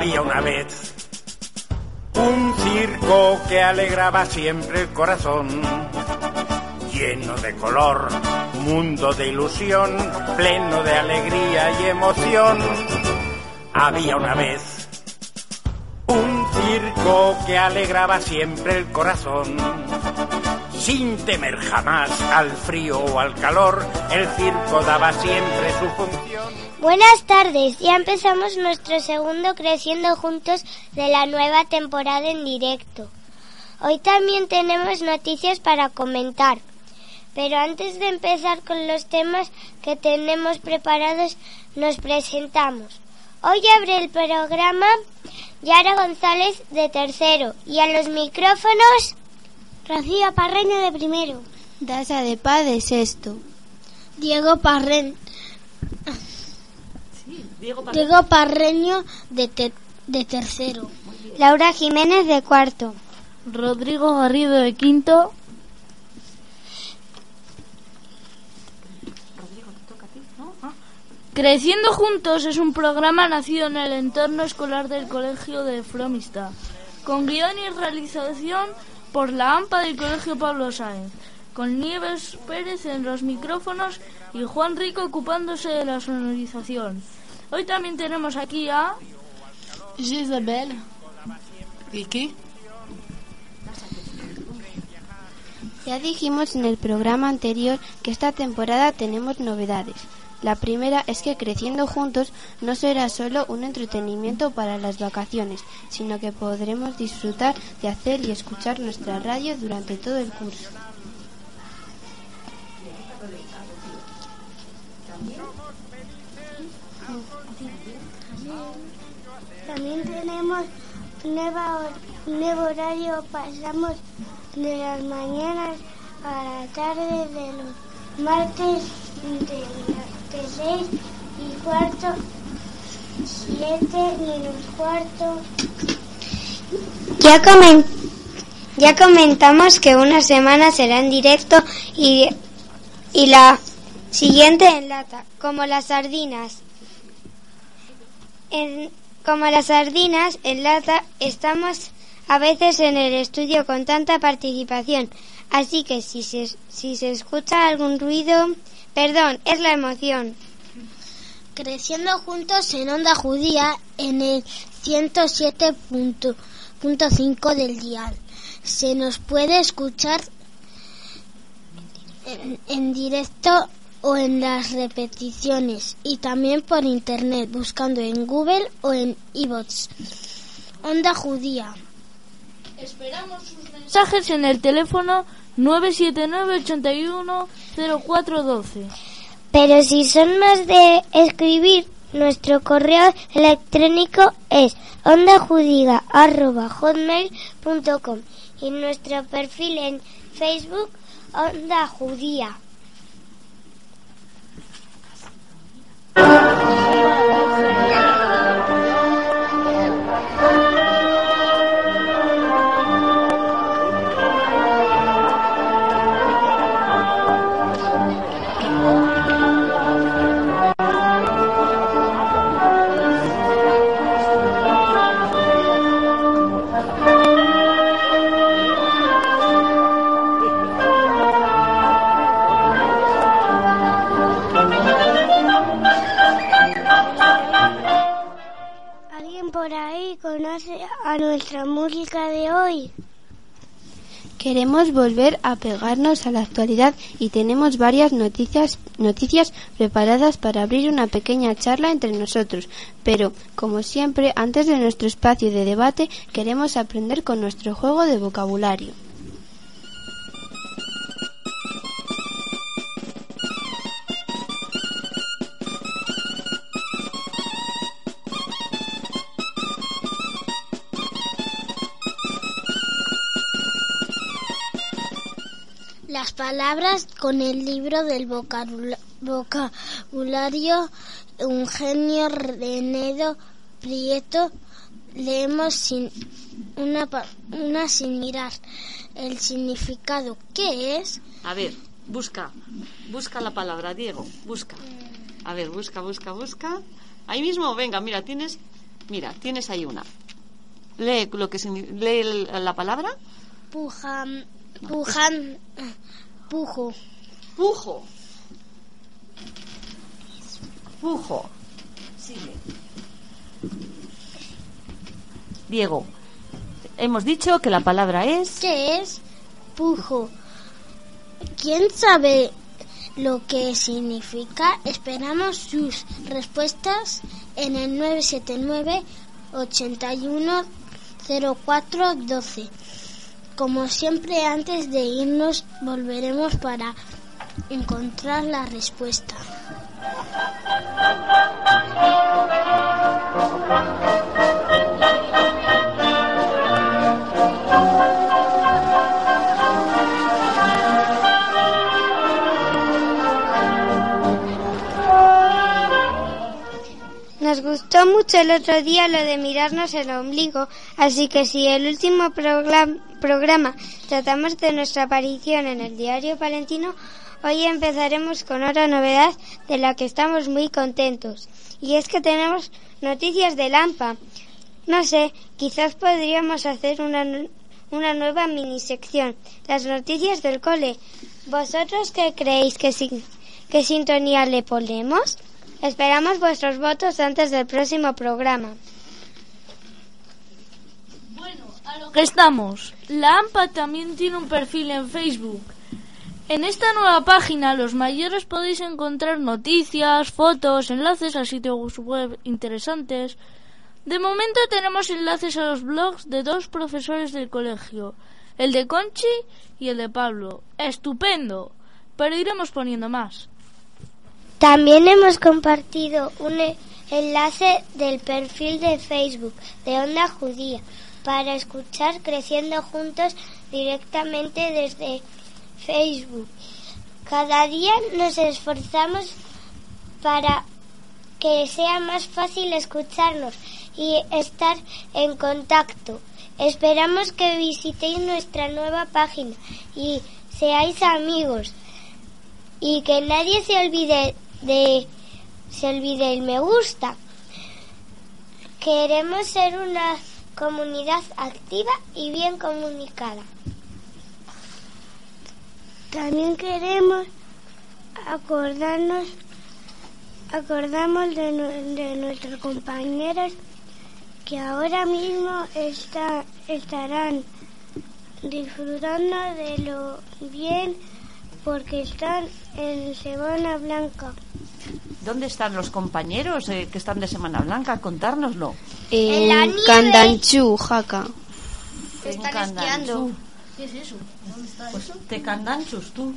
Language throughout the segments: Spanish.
Había una vez un circo que alegraba siempre el corazón, lleno de color, mundo de ilusión, pleno de alegría y emoción. Había una vez un circo que alegraba siempre el corazón. Sin temer jamás al frío o al calor, el circo daba siempre su función. Buenas tardes, ya empezamos nuestro segundo Creciendo Juntos de la nueva temporada en directo. Hoy también tenemos noticias para comentar, pero antes de empezar con los temas que tenemos preparados, nos presentamos. Hoy abre el programa Yara González de tercero y a los micrófonos Rocío Parreño de primero, Dasa de Paz de sexto, Diego Parren Diego Parreño de, de tercero. Laura Jiménez de cuarto. Rodrigo Garrido de quinto. Creciendo Juntos es un programa nacido en el entorno escolar del Colegio de Fromista, con guion y realización por la AMPA del Colegio Pablo Sáenz, con Nieves Pérez en los micrófonos y Juan Rico ocupándose de la sonorización. Hoy también tenemos aquí a Isabel. ¿Y qué? Ya dijimos en el programa anterior que esta temporada tenemos novedades. La primera es que Creciendo Juntos no será solo un entretenimiento para las vacaciones, sino que podremos disfrutar de hacer y escuchar nuestra radio durante todo el curso. También tenemos nuevo horario, pasamos de las mañanas a la tarde de los martes de, de 6 y cuarto, 7 menos cuarto. Ya, comen, ya comentamos que una semana será en directo y, y la siguiente en lata, como las sardinas. En, como las sardinas en lata estamos a veces en el estudio con tanta participación, así que si se, si se escucha algún ruido, perdón, es la emoción. Creciendo juntos en Onda Judía en el 107.5 del dial. Se nos puede escuchar en, en directo o en las repeticiones y también por internet buscando en Google o en iBots. Onda Judía. Esperamos sus mensajes en el teléfono 979 81 0412. Pero si son más de escribir, nuestro correo electrónico es ondajudiga.hotmail.com y nuestro perfil en Facebook Onda Judía. Queremos volver a pegarnos a la actualidad y tenemos varias noticias, noticias preparadas para abrir una pequeña charla entre nosotros. Pero, como siempre, antes de nuestro espacio de debate, queremos aprender con nuestro juego de vocabulario. Las palabras con el libro del vocabula- vocabulario Eugenio Renedo Prieto leemos sin una, una sin mirar el significado. ¿Qué es? A ver, busca. Busca la palabra, Diego. Busca. A ver, busca, busca, busca. Ahí mismo, venga, mira, tienes Mira, tienes ahí una. Lee, lo que lee la palabra. Pujan, pujan, pujo. Pujo. Pujo. Sigue. Diego, hemos dicho que la palabra es... ¿Qué es pujo? ¿Quién sabe lo que significa? Esperamos sus respuestas en el 979 81 04 12. Como siempre, antes de irnos, volveremos para encontrar la respuesta. Nos gustó mucho el otro día lo de mirarnos el ombligo, así que si el último progla- programa tratamos de nuestra aparición en el diario palentino, hoy empezaremos con otra novedad de la que estamos muy contentos. Y es que tenemos noticias de Lampa. No sé, quizás podríamos hacer una, una nueva mini sección, las noticias del cole. ¿Vosotros qué creéis que, sin- qué sintonía le ponemos? Esperamos vuestros votos antes del próximo programa. Bueno, a estamos. La AMPA también tiene un perfil en Facebook. En esta nueva página los mayores podéis encontrar noticias, fotos, enlaces a sitios web interesantes. De momento tenemos enlaces a los blogs de dos profesores del colegio, el de Conchi y el de Pablo. Estupendo, pero iremos poniendo más. También hemos compartido un e- enlace del perfil de Facebook de Onda Judía para escuchar Creciendo Juntos directamente desde Facebook. Cada día nos esforzamos para que sea más fácil escucharnos y estar en contacto. Esperamos que visitéis nuestra nueva página y seáis amigos y que nadie se olvide de se olvide el me gusta. Queremos ser una comunidad activa y bien comunicada. También queremos acordarnos acordamos de, nu- de nuestros compañeros que ahora mismo está, estarán disfrutando de lo bien porque están en Semana Blanca. ¿Dónde están los compañeros eh, que están de Semana Blanca? Contárnoslo. En la En nieve. Candanchú, Jaca. Están esquiando. ¿Qué es eso? Pues te candanchus tú.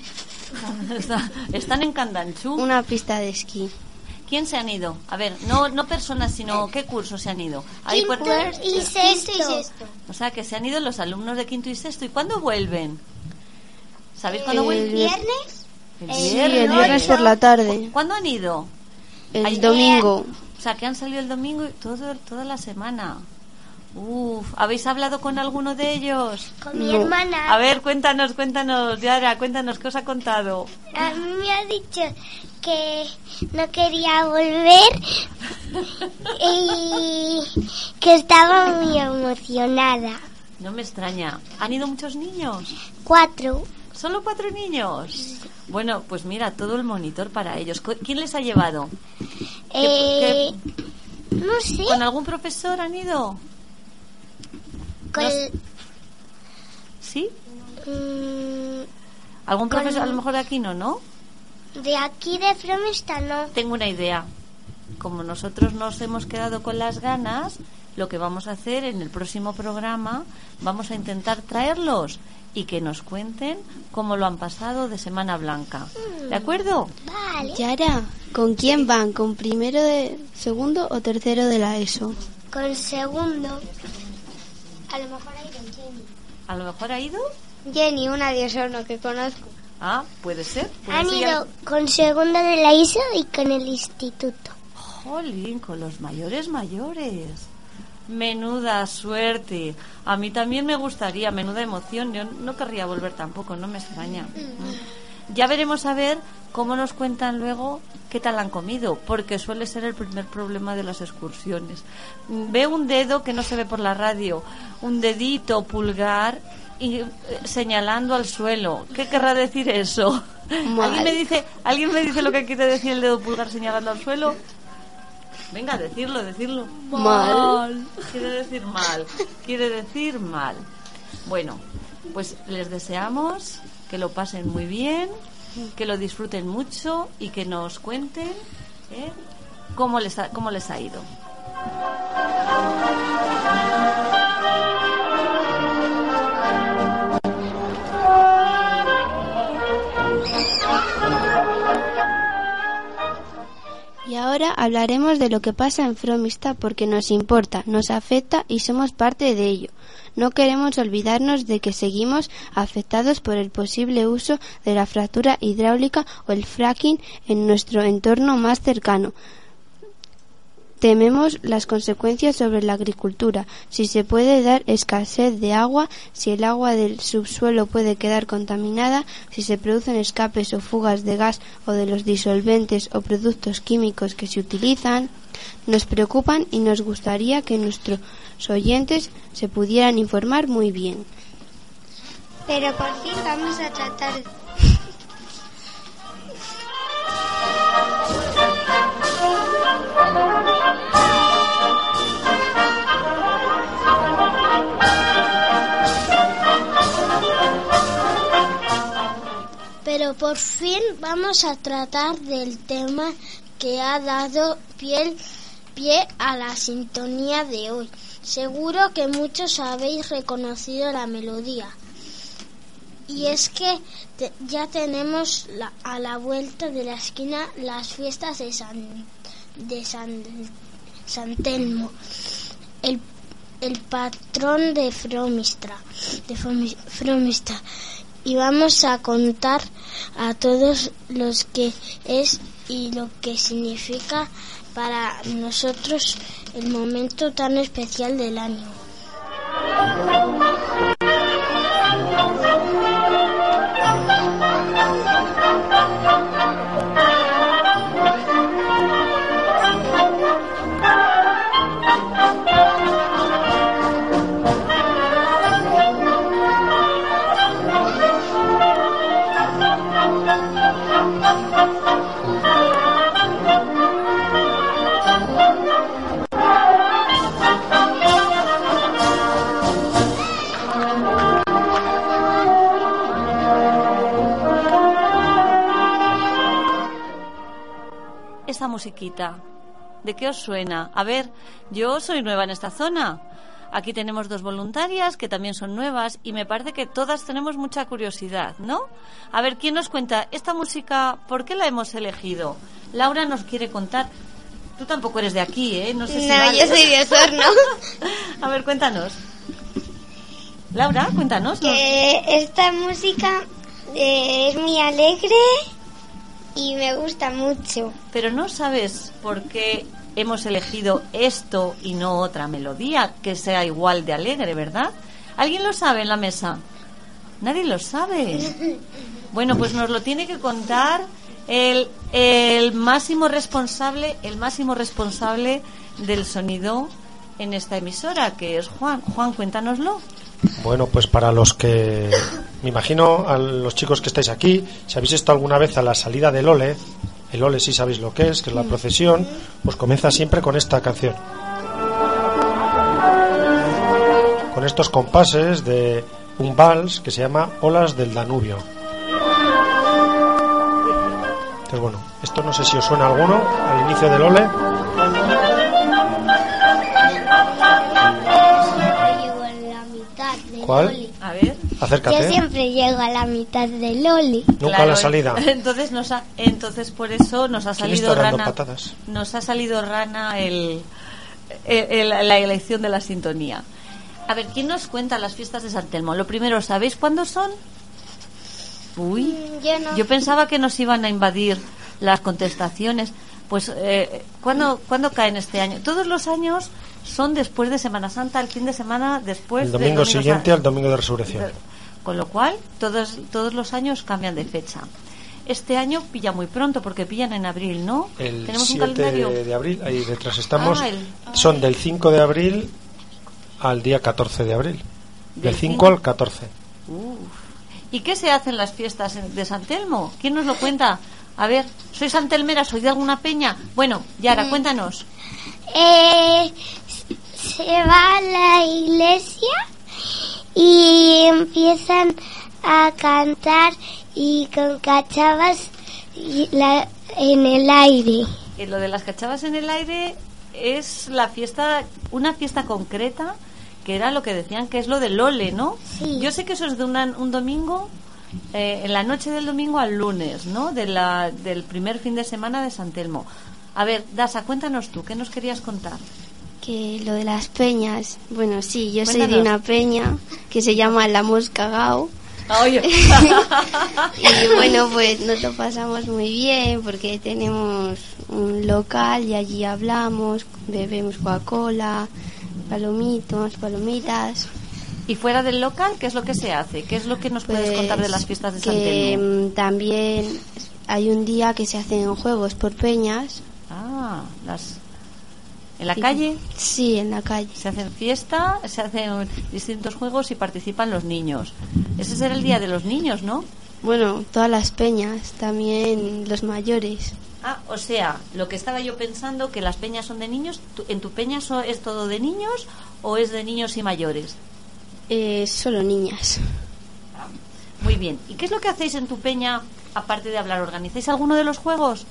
Está- Están en Candanchú. Una pista de esquí. ¿Quién se han ido? A ver, no, no personas, sino qué cursos se han ido. Hay Quinto puertas- y sexto. O sea, que se han ido los alumnos de quinto y sexto. ¿Y cuándo vuelven? ¿Sabéis cuándo El vuelven? ¿Viernes? El Sí, el viernes por la tarde. ¿Cuándo han ido? El Ayer. domingo. O sea, que han salido el domingo y todo, toda la semana. Uf, ¿habéis hablado con alguno de ellos? Con mi No. hermana. A ver, cuéntanos, cuéntanos, Yara, cuéntanos qué os ha contado. A mí me ha dicho que no quería volver y que estaba muy emocionada. No me extraña. ¿Han ido muchos niños? Cuatro. ¿Solo cuatro niños? Bueno, pues mira, todo el monitor para ellos. ¿Cu- ¿Quién les ha llevado? Eh, no sé. ¿Con algún profesor han ido? Con, ¿Sí? mm, ¿Algún Con- profesor? A lo mejor de aquí no, ¿no? de aquí de Fromista no. Tengo una idea. Como nosotros nos hemos quedado con las ganas, lo que vamos a hacer en el próximo programa, vamos a intentar traerlos y que nos cuenten cómo lo han pasado de Semana Blanca. ¿De acuerdo? Vale. Yara, ¿con quién van? ¿Con primero de segundo o tercero de la ESO? Con segundo. A lo mejor hay con Jenny. ¿A lo mejor ha ido? Jenny, una diosono que conozco. Ah, puede ser. puede Han ser. ido con segundo de la ISO y con el instituto. Jolín, con los mayores mayores. Menuda suerte. A mí también me gustaría, menuda emoción. Yo no querría volver tampoco, no me extraña. Mm. Ya veremos a ver cómo nos cuentan luego qué tal han comido, porque suele ser el primer problema de las excursiones. Ve un dedo que no se ve por la radio, un dedito pulgar y eh, señalando al suelo. ¿Qué querrá decir eso? ¿Alguien me dice, alguien me dice lo que quiere decir el dedo pulgar señalando al suelo? Venga, decirlo, decirlo. Mal. Quiere decir mal. Quiere decir mal. Bueno, pues les deseamos que lo pasen muy bien, que lo disfruten mucho y que nos cuenten ¿eh? cómo, les ha, cómo les ha ido. Ahora hablaremos de lo que pasa en Fromista porque nos importa, nos afecta y somos parte de ello. No queremos olvidarnos de que seguimos afectados por el posible uso de la fractura hidráulica o el fracking en nuestro entorno más cercano. Tememos las consecuencias sobre la agricultura, si se puede dar escasez de agua, si el agua del subsuelo puede quedar contaminada, si se producen escapes o fugas de gas o de los disolventes o productos químicos que se utilizan. Nos preocupan y nos gustaría que nuestros oyentes se pudieran informar muy bien. Pero por fin vamos a tratar Pero por fin vamos a tratar del tema que ha dado piel, pie a la sintonía de hoy. Seguro que muchos habéis reconocido la melodía. Y es que ya tenemos a la vuelta de la esquina las fiestas de San, de San, San Telmo, el, el patrón de Fromista, de Fromi- Fromista. Y vamos a contar a todos los que es y lo que significa para nosotros el momento tan especial del año. Esa musiquita, ¿de qué os suena? A ver, yo soy nueva en esta zona. Aquí tenemos dos voluntarias que también son nuevas y me parece que todas tenemos mucha curiosidad, ¿no? A ver, ¿quién nos cuenta esta música? ¿Por qué la hemos elegido? Laura nos quiere contar. Tú tampoco eres de aquí, ¿eh? No sé si No, vale. yo soy de Osorno. A ver, cuéntanos. Laura, cuéntanos. ¿no? que esta música eh, es muy alegre y me gusta mucho. Pero no sabes por qué hemos elegido esto y no otra melodía que sea igual de alegre, ¿verdad? ¿Alguien lo sabe en la mesa? Nadie lo sabe. Bueno, pues nos lo tiene que contar el, el máximo responsable, el máximo responsable del sonido en esta emisora, que es Juan. Juan, cuéntanoslo. Bueno, pues para los que, me imagino, a los chicos que estáis aquí, si habéis estado alguna vez a la salida del Ole, el Ole sí sabéis lo que es, que es la procesión, pues comienza siempre con esta canción. Con estos compases de un vals que se llama Olas del Danubio. Entonces, bueno, esto no sé si os suena alguno al inicio del Ole. ¿Cuál? Acércate. Yo siempre llego a la mitad del Oli. Nunca a la salida. Entonces, nos ha- entonces por eso nos ha ¿Quién salido rana. patadas? Nos ha salido rana el, el- el- la elección de la sintonía. A ver, ¿quién nos cuenta las fiestas de San Telmo? Lo primero, ¿sabéis cuándo son? Uy, Yo no. yo pensaba que nos iban a invadir las contestaciones. Pues, eh, ¿cuándo, ¿cuándo caen este año? Todos los años son después de Semana Santa, el fin de semana después El del domingo siguiente San- al domingo de resurrección. con lo cual, todos, todos los años cambian de fecha. este año pilla muy pronto porque pillan en abril, ¿no? El Tenemos un 7 calendario. de, abril, ahí detrás estamos. Ah, el- Son del 5 de abril al día 14 de abril. Del Del 5 cinco- al 14. Uf. ¿Y qué se hace en las fiestas de San Telmo? ¿Quién nos lo cuenta? A ver, ¿soy santelmera? ¿Soy de alguna peña? Bueno, Yara, cuéntanos. Eh, se va a la iglesia y empiezan a cantar y con cachavas y la- en el aire. Eh, lo de las cachavas en el aire es la fiesta, una fiesta concreta que era lo que decían que es lo del Lole, ¿no? Sí. Yo sé que eso es de una- un domingo, eh, en la noche del domingo al lunes, ¿no? De la, del primer fin de semana de San Telmo. A ver, Dasa, cuéntanos tú, ¿qué nos querías contar? Que lo de las peñas, bueno, sí, yo soy de una peña que se llama La Mosca Gao. Oye. Y bueno, pues nos lo pasamos muy bien porque tenemos un local y allí hablamos, bebemos Coca-Cola, palomitos, palomitas. y fuera del local, ¿qué es lo que se hace? ¿Qué es lo que nos puedes Pues contar de las fiestas de San que Telmo? mm, también hay un día que se hacen juegos por peñas. Ah, las... ¿En la calle? Sí, en la calle. Se hacen fiesta, se hacen distintos juegos y participan los niños. Ese será el día de los niños, ¿no? Bueno, todas las peñas, también los mayores. Ah, o sea, lo que estaba yo pensando, que las peñas son de niños, ¿tú- ¿en tu peña es todo de niños o es de niños y mayores? Eh, solo niñas. Muy bien. ¿Y qué es lo que hacéis en tu peña, aparte de hablar? ¿Organizáis alguno de los juegos?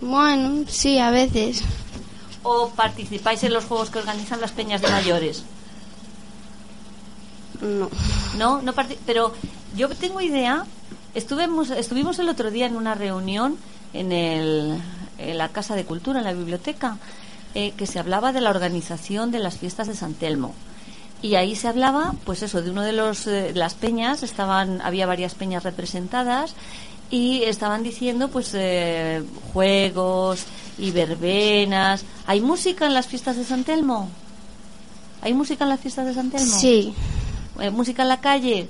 Bueno, sí, a veces. ¿O participáis en los juegos que organizan las peñas de mayores? No. No, no pero yo tengo idea. Estuvimos, estuvimos el otro día en una reunión en, el, en la Casa de Cultura, en la biblioteca, eh, que se hablaba de la organización de las fiestas de San Telmo. Y ahí se hablaba, pues eso, de uno de los eh, las peñas, estaban, había varias peñas representadas y estaban diciendo, pues, eh, juegos y verbenas. ¿Hay música en las fiestas de San Telmo? ¿Hay música en las fiestas de San Telmo? Sí. Eh, música en la calle.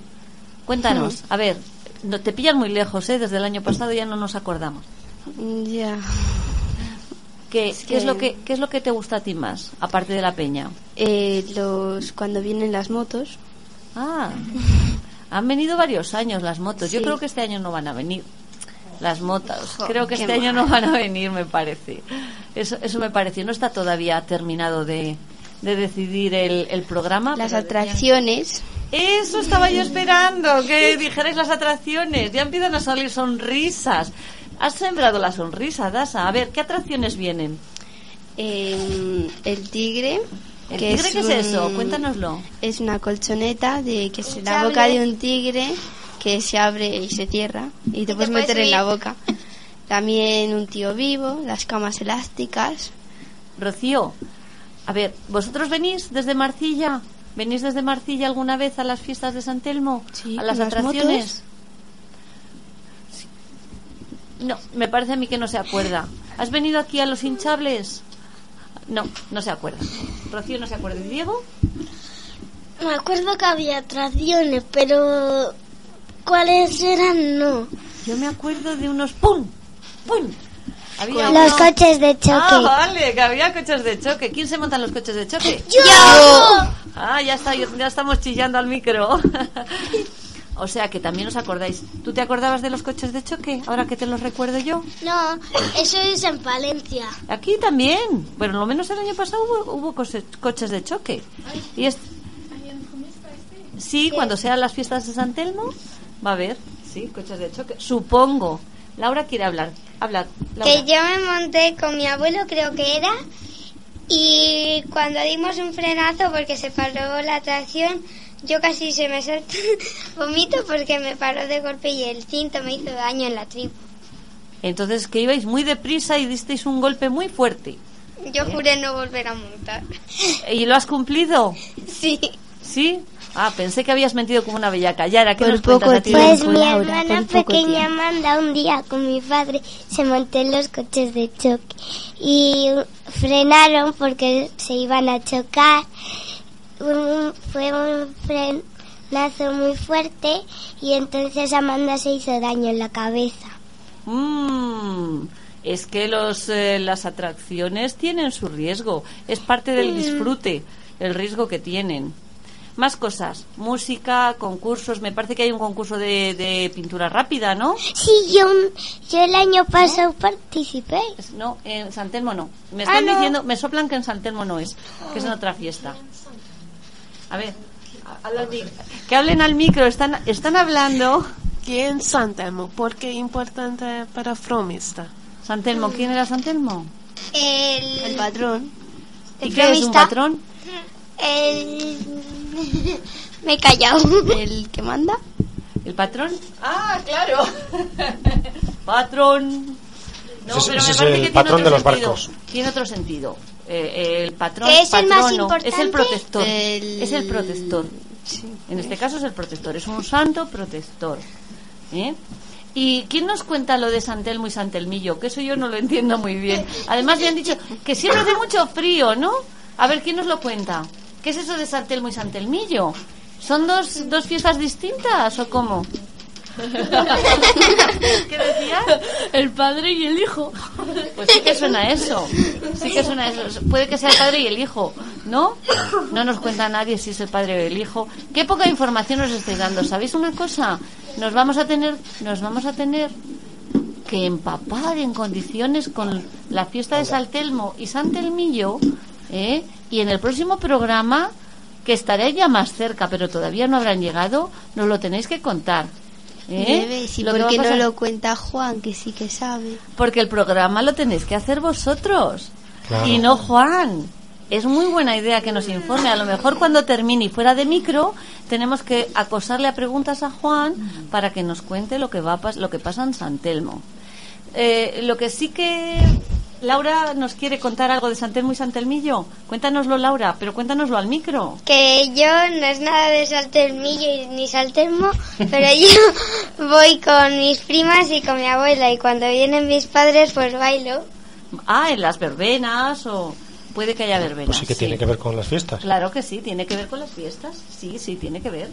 Cuéntanos, a ver, no, te pillan muy lejos, ¿eh? Desde el año pasado ya no nos acordamos. Ya. ¿Qué, Es qué es que- lo que qué es lo que te gusta a ti más, aparte de la peña? Eh, los cuando vienen las motos. Ah, han venido varios años las motos. Yo creo que este año no van a venir. Las motos. Jo, creo que este año no van a venir, me parece. Eso, eso me parece. No está todavía terminado de, de decidir el, el programa. Las atracciones. Eso estaba yo esperando, que dijerais las atracciones. Ya empiezan a salir sonrisas. Has sembrado la sonrisa, Dasa. A ver, ¿qué atracciones vienen? eh, el tigre. ¿El que tigre qué es eso? Cuéntanoslo. Es una colchoneta de que es la boca de un tigre que se abre y se cierra y te puedes puedes meter en la boca. También un tío vivo, las camas elásticas. Rocío, a ver, ¿vosotros venís desde Marcilla? ¿Venís desde Marcilla alguna vez a las fiestas de San Telmo? Sí, ¿A las atracciones? Sí. No, me parece a mí que no se acuerda. ¿Has venido aquí a los hinchables? No, no se acuerda. Rocío no se acuerda. ¿Y Diego? Me acuerdo que había atracciones, pero ¿cuáles eran? No. Yo me acuerdo de unos ¡pum! ¡pum! Había Los uno- coches de choque. Ah, vale, que había coches de choque. ¿Quién se montan los coches de choque? ¡Yo! Ah, ya está, ya estamos chillando al micro. o sea que también os acordáis. ¿Tú te acordabas de los coches de choque? Ahora que te los recuerdo yo. No, eso es en Palencia. Aquí también. Bueno, lo menos el año pasado hubo, hubo cose- coches de choque. Y es... Sí, cuando sean las fiestas de San Telmo, va a haber, sí, coches de choque. Supongo. Laura quiere hablar. Habla. Laura. Que yo me monté con mi abuelo, creo que era, y cuando dimos un frenazo porque se paró la atracción, yo casi se me saltó vomito porque me paró de golpe y el cinto me hizo daño en la tripa. Entonces que ibais muy deprisa y disteis un golpe muy fuerte. Yo juré no volver a montar. ¿Y lo has cumplido? Sí. ¿Sí? Ah, pensé que habías mentido como una bellaca. Yara, ¿qué Por nos poco cuentas a ti? Pues mi Laura, hermana pequeña tiempo. manda un día con mi padre, se montó en los coches de choque y frenaron porque se iban a chocar. Un- fue un, fren- nazo muy fuerte y entonces Amanda se hizo daño en la cabeza. Mm, es que los, eh, las atracciones tienen su riesgo. Es parte del disfrute, el riesgo que tienen. Más cosas, música, concursos. Me parece que hay un concurso de, de pintura rápida, ¿no? Sí, yo, yo el año pasado participé. Es- No, en San Telmo no. Me Ah, están no. diciendo, me soplan que en San Telmo no es, que es en otra fiesta. A ver, que hablen al micro, están, están hablando. ¿Quién es San Telmo? ¿Por qué importante para Fromista? San Telmo, ¿quién era San Telmo? El, El patrón. ¿Y el qué es un patrón? El... Me he callado. El que manda. ¿El patrón? Ah, claro. patrón. No, Ese- pero ese me es parece el que tiene patrón otro de los sentido. barcos. Tiene otro sentido. Eh, el patrón ¿Es el más importante? es el protector. El- Es el protector. En este caso es el protector. Es un santo protector. ¿Eh? ¿Y quién nos cuenta lo de San Telmo y San Telmillo? Que eso yo no lo entiendo muy bien. Además me han dicho que siempre hace mucho frío, ¿no? A ver, ¿quién nos lo cuenta? ¿Qué es eso de San Telmo y San Telmillo? ¿Son dos, dos fiestas distintas o cómo? ¿Qué decías? El padre y el hijo. Pues sí que suena eso. Sí que suena eso. Puede que sea el padre y el hijo, ¿no? No nos cuenta nadie si es el padre o el hijo. Qué poca información nos estáis dando. ¿Sabéis una cosa? Nos vamos a tener, nos vamos a tener que empapar en condiciones con la fiesta de San Telmo y San Telmillo, ¿eh? Y en el próximo programa, que estaré ya más cerca, pero todavía no habrán llegado, nos lo tenéis que contar. ¿eh? Debes, ¿y Lo que por va a qué no lo cuenta Juan, que sí que sabe? porque el programa lo tenéis que hacer vosotros Claro. y no Juan. Es muy buena idea que nos informe. A lo mejor cuando termine y fuera de micro tenemos que acosarle a preguntas a Juan para que nos cuente lo que va lo que pasa en San Telmo. Eh, lo que sí que Laura nos quiere contar algo de San Telmo y San Telmillo. Cuéntanoslo Laura, pero cuéntanoslo al micro. Que yo no es nada de saltermillo ni saltermo, pero yo voy con mis primas y con mi abuela y cuando vienen mis padres pues bailo. Ah, en las verbenas o puede que haya verbenas. Pues sí que tiene que ver con las fiestas. Claro que sí, tiene que ver con las fiestas. Sí, sí, tiene que ver.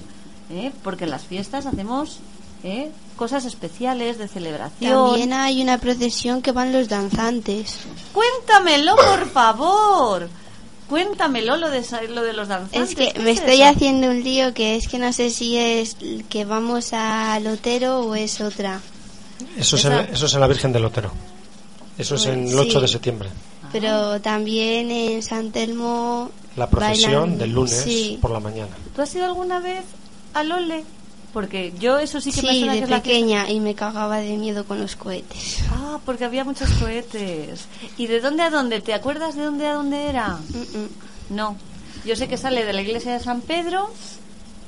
¿eh? Porque en las fiestas hacemos ¿eh? cosas especiales de celebración. También hay una procesión que van los danzantes. Cuéntamelo, por favor. Cuéntamelo lo de, lo de los danzantes. Es que ¿Qué me es estoy eso? haciendo un lío que es que no sé si es que vamos al Otero o es otra. Eso es, en, eso es en la Virgen del Otero. Eso es en el Sí. 8 de septiembre. Pero también en San Telmo. La procesión bailan- del lunes Sí, por la mañana. ¿Tú has ido alguna vez a Lole? Porque yo eso sí que me sí que de fiesta- pequeña y me cagaba de miedo con los cohetes. Ah, porque había muchos cohetes. ¿Y de dónde a dónde? ¿Te acuerdas de dónde a dónde era? Mm, mm. No. Yo sé que sale de la iglesia de San Pedro,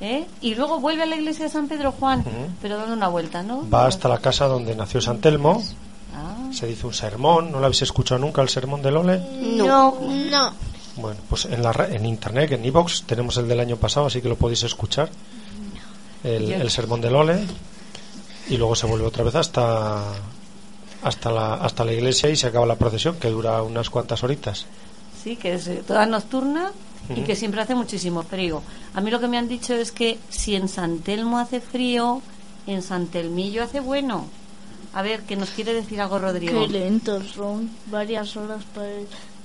¿eh? Y luego vuelve a la iglesia de San Pedro Juan, Ujú. pero dando una vuelta, ¿no? Va hasta la casa donde nació San Telmo. Ah. Se dice un sermón. ¿No lo habéis escuchado nunca el sermón de Lole? No. No. Bueno, pues en, la, en internet, en iVoox, tenemos el del año pasado, así que lo podéis escuchar. El, el sermón de Lole. Y luego se vuelve otra vez hasta hasta la, hasta la iglesia y se acaba la procesión, que dura unas cuantas horitas. Sí, que es eh, toda nocturna y que siempre hace muchísimo frío. A mí lo que me han dicho es que si en San Telmo hace frío, en San Telmillo hace bueno. A ver, ¿qué nos quiere decir algo Rodrigo? Qué lentos son. Varias horas para,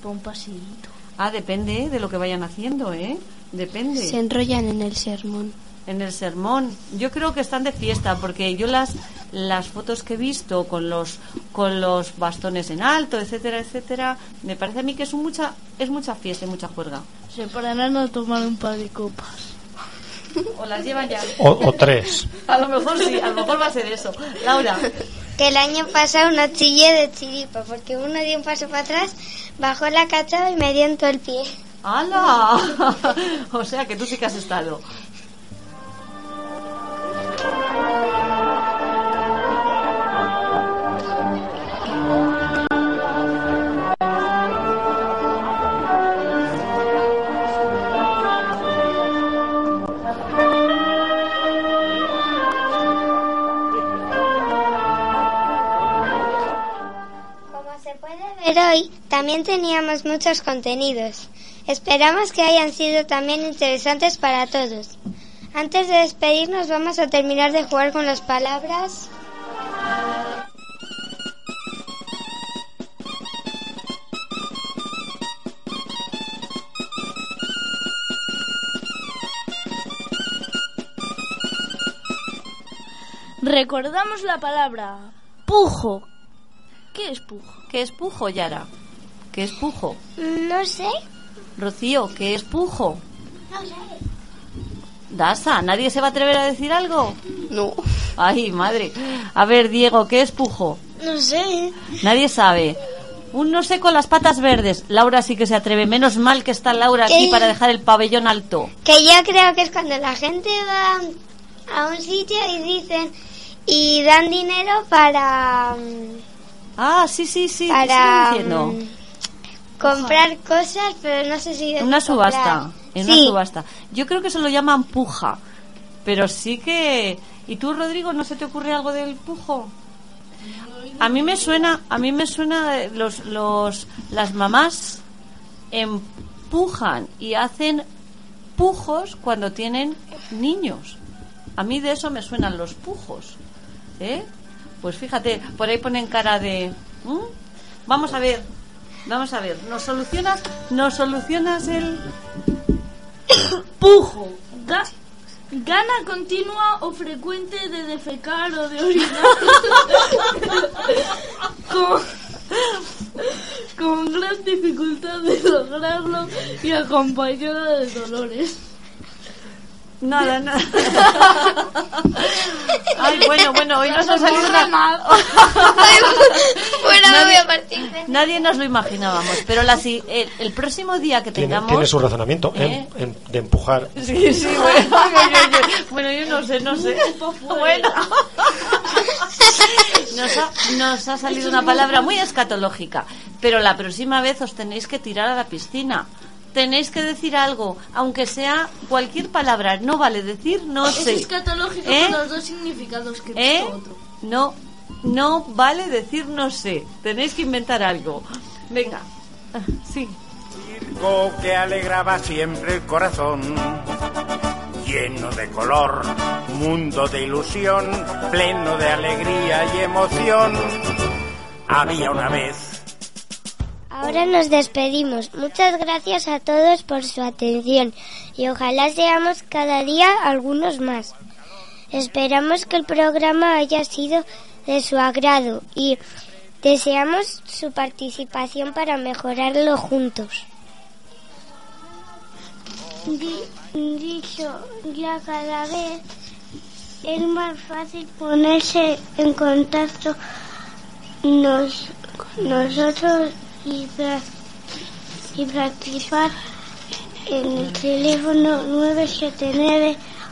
para un paseíto. Ah, depende de lo que vayan haciendo, ¿eh? Depende. Se enrollan en el sermón. En el sermón, yo creo que están de fiesta porque yo las las fotos que he visto con los con los bastones en alto, etcétera, etcétera, me parece a mí que es un mucha es mucha fiesta y mucha juerga. Se paran a tomar un par de copas. O las llevan ya. O, o tres. A lo mejor sí, a lo mejor va a ser eso. Laura, Que el año pasado no chillé de chiripa porque uno dio un paso para atrás, bajó la cachada y me dio en todo el pie. ¡hala! o sea que tú sí que has estado. También teníamos muchos contenidos. Esperamos que hayan sido también interesantes para todos. Antes de despedirnos vamos a terminar de jugar con las palabras. Recordamos la palabra pujo. ¿Qué es pujo? ¿Qué es pujo, Yara? ¿Qué es pujo? No sé. Rocío, ¿qué es pujo? No sé. Dasa, ¿nadie se va a atrever a decir algo? No. Ay, madre. A ver, Diego, ¿qué es pujo? No sé. Nadie sabe. Un no sé con las patas verdes. Laura sí que se atreve. Menos mal que está Laura aquí para dejar el pabellón alto. Que yo creo que es cuando la gente va a un sitio y dicen y dan dinero para mm, Ah, sí, sí, sí. ¿qué para diciendo? Comprar cosas, pero no sé si es Una comprar. subasta. En Sí. una subasta. Yo creo que se lo llaman puja. Pero sí que. ¿Y tú, Rodrigo, no se te ocurre algo del pujo? A mí me suena, a mí me suena eh, los, los, las mamás empujan y hacen pujos cuando tienen niños. A mí de eso me suenan los pujos. ¿Eh? Pues fíjate, por ahí ponen cara de. ¿Mm? Vamos a ver, vamos a ver. ¿Nos solucionas, nos solucionas el Pujo. Ga- gana continua o frecuente de defecar o de orinar. con, con gran dificultad de lograrlo y acompañada de dolores. Nada, nada. Ay, bueno, bueno, hoy nos ha salido una... Fuera me voy Nadie- a partir de- Nadie nos lo imaginábamos, pero la, si- el, el próximo día que tengamos... tiene su razonamiento ¿Eh? de empujar. Sí, sí, bueno, yo, yo- bueno, yo no sé, no sé. Bueno. Nos ha, nos ha salido una palabra muy escatológica, pero la próxima vez os tenéis que tirar a la piscina. Tenéis que decir algo, aunque sea cualquier palabra. No vale decir no Es sé. escatológico ¿Eh? con los dos significados que ¿Eh? otro. No, no vale decir no sé. Tenéis que inventar algo. Venga. Sí. circo que alegraba siempre el corazón. Lleno de color, mundo de ilusión, pleno de alegría y emoción. Había una vez Ahora nos despedimos. Muchas gracias a todos por su atención y ojalá seamos cada día algunos más. Esperamos que el programa haya sido de su agrado y deseamos su participación para mejorarlo juntos. Dicho ya cada vez es más fácil ponerse en contacto nos, nosotros y, pra- y participar en el teléfono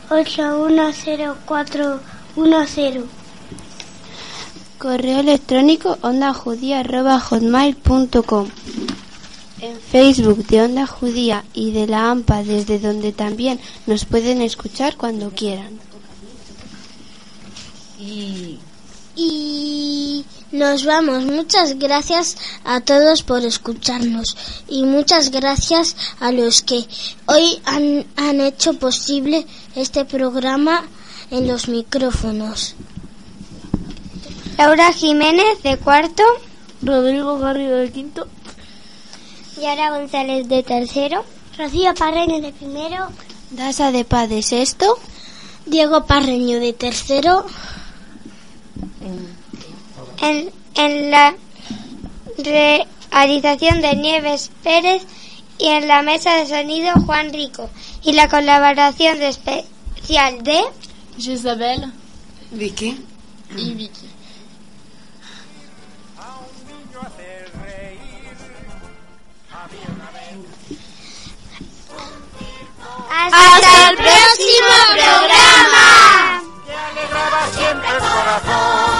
979-810410. Correo electrónico ondajudía.hotmail.com En Facebook de Onda Judía y de la AMPA, desde donde también nos pueden escuchar cuando quieran. Y Y nos vamos. Muchas gracias a todos por escucharnos y muchas gracias a los que hoy han, han hecho posible este programa en los micrófonos. Laura Jiménez de cuarto. Rodrigo Garrido de quinto. Yara González de tercero. Rocío Parreño de primero. Dasa de Paz de sexto. Diego Parreño de tercero en, en la realización de Nieves Pérez y en la mesa de sonido Juan Rico y la colaboración de especial de Isabel, Vicky y Vicky. Hasta, Hasta el próximo programa. Te siempre corazón.